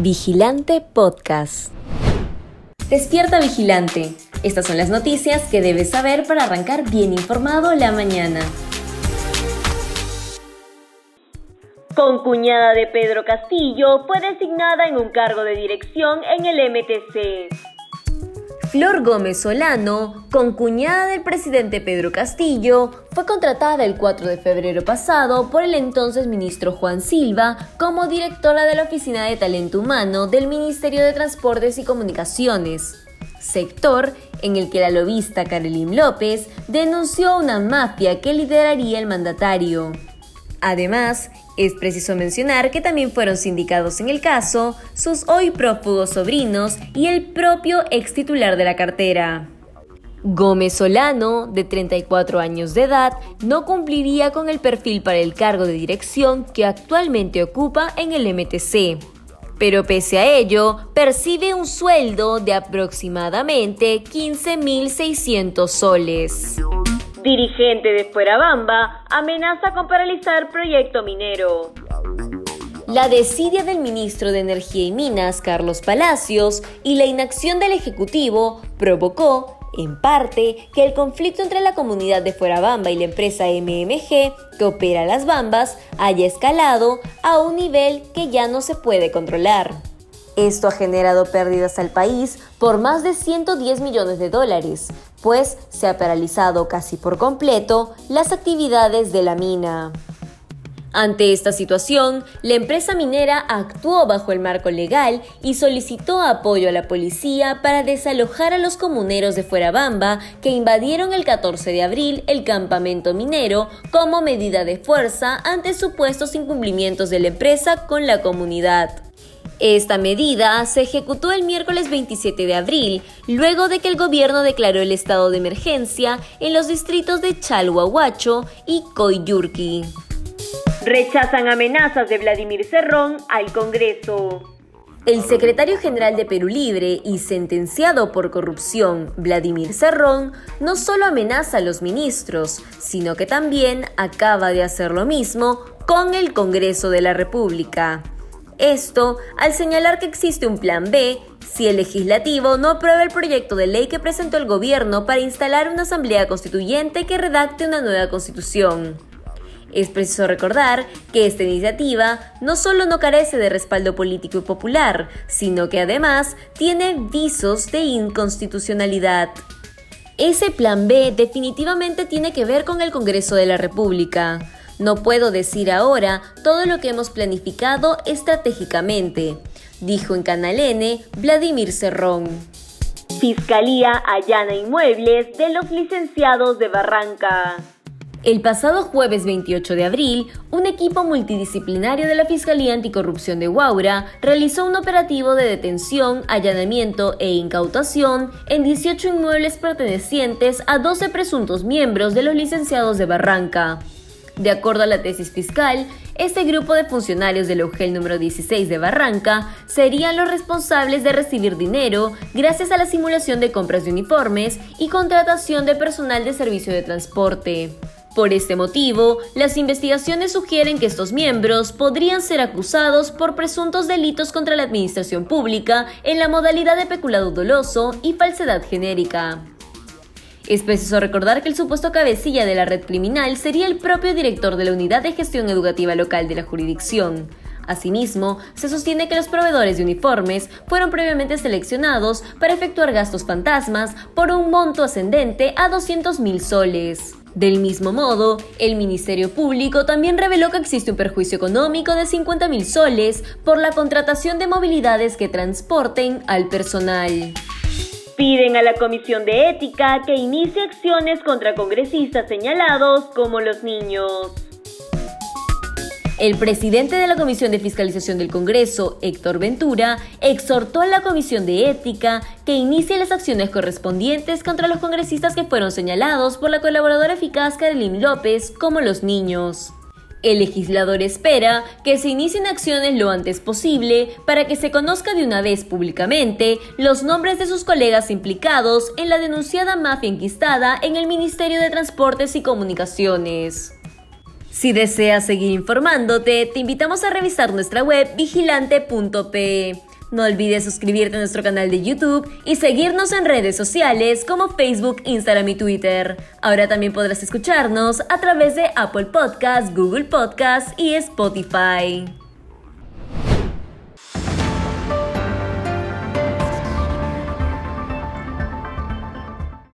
Vigilante Podcast. Despierta Vigilante. Estas son las noticias que debes saber para arrancar bien informado la mañana. Con cuñada de Pedro Castillo fue designada en un cargo de dirección en el MTC. Flor Gómez Solano, concuñada del presidente Pedro Castillo, fue contratada el 4 de febrero pasado por el entonces ministro Juan Silva como directora de la Oficina de Talento Humano del Ministerio de Transportes y Comunicaciones, sector en el que la lobista Caroline López denunció una mafia que lideraría el mandatario. Además, es preciso mencionar que también fueron sindicados en el caso sus hoy prófugos sobrinos y el propio ex titular de la cartera. Gómez Solano, de 34 años de edad, no cumpliría con el perfil para el cargo de dirección que actualmente ocupa en el MTC. Pero pese a ello, percibe un sueldo de aproximadamente 15.600 soles dirigente de Fuerabamba, amenaza con paralizar proyecto minero. La desidia del ministro de Energía y Minas, Carlos Palacios, y la inacción del Ejecutivo provocó, en parte, que el conflicto entre la comunidad de Fuerabamba y la empresa MMG, que opera las bambas, haya escalado a un nivel que ya no se puede controlar. Esto ha generado pérdidas al país por más de 110 millones de dólares, pues se ha paralizado casi por completo las actividades de la mina. Ante esta situación, la empresa minera actuó bajo el marco legal y solicitó apoyo a la policía para desalojar a los comuneros de Fuerabamba que invadieron el 14 de abril el campamento minero como medida de fuerza ante supuestos incumplimientos de la empresa con la comunidad. Esta medida se ejecutó el miércoles 27 de abril, luego de que el gobierno declaró el estado de emergencia en los distritos de Chalhuahuacho y Coyurqui. Rechazan amenazas de Vladimir Cerrón al Congreso. El secretario general de Perú Libre y sentenciado por corrupción, Vladimir Cerrón, no solo amenaza a los ministros, sino que también acaba de hacer lo mismo con el Congreso de la República. Esto al señalar que existe un plan B si el legislativo no aprueba el proyecto de ley que presentó el gobierno para instalar una asamblea constituyente que redacte una nueva constitución. Es preciso recordar que esta iniciativa no solo no carece de respaldo político y popular, sino que además tiene visos de inconstitucionalidad. Ese plan B definitivamente tiene que ver con el Congreso de la República. No puedo decir ahora todo lo que hemos planificado estratégicamente, dijo en Canal N Vladimir Cerrón. Fiscalía allana inmuebles de los licenciados de Barranca. El pasado jueves 28 de abril, un equipo multidisciplinario de la Fiscalía Anticorrupción de Guaura realizó un operativo de detención, allanamiento e incautación en 18 inmuebles pertenecientes a 12 presuntos miembros de los licenciados de Barranca. De acuerdo a la tesis fiscal, este grupo de funcionarios del UGEL número 16 de Barranca serían los responsables de recibir dinero gracias a la simulación de compras de uniformes y contratación de personal de servicio de transporte. Por este motivo, las investigaciones sugieren que estos miembros podrían ser acusados por presuntos delitos contra la administración pública en la modalidad de peculado doloso y falsedad genérica. Es preciso recordar que el supuesto cabecilla de la red criminal sería el propio director de la Unidad de Gestión Educativa Local de la jurisdicción. Asimismo, se sostiene que los proveedores de uniformes fueron previamente seleccionados para efectuar gastos fantasmas por un monto ascendente a 200 mil soles. Del mismo modo, el Ministerio Público también reveló que existe un perjuicio económico de 50 mil soles por la contratación de movilidades que transporten al personal. Piden a la Comisión de Ética que inicie acciones contra congresistas señalados como los niños. El presidente de la Comisión de Fiscalización del Congreso, Héctor Ventura, exhortó a la Comisión de Ética que inicie las acciones correspondientes contra los congresistas que fueron señalados por la colaboradora eficaz Caroline López como los niños. El legislador espera que se inicien acciones lo antes posible para que se conozca de una vez públicamente los nombres de sus colegas implicados en la denunciada mafia enquistada en el Ministerio de Transportes y Comunicaciones. Si deseas seguir informándote, te invitamos a revisar nuestra web vigilante.pe. No olvides suscribirte a nuestro canal de YouTube y seguirnos en redes sociales como Facebook, Instagram y Twitter. Ahora también podrás escucharnos a través de Apple Podcasts, Google Podcasts y Spotify.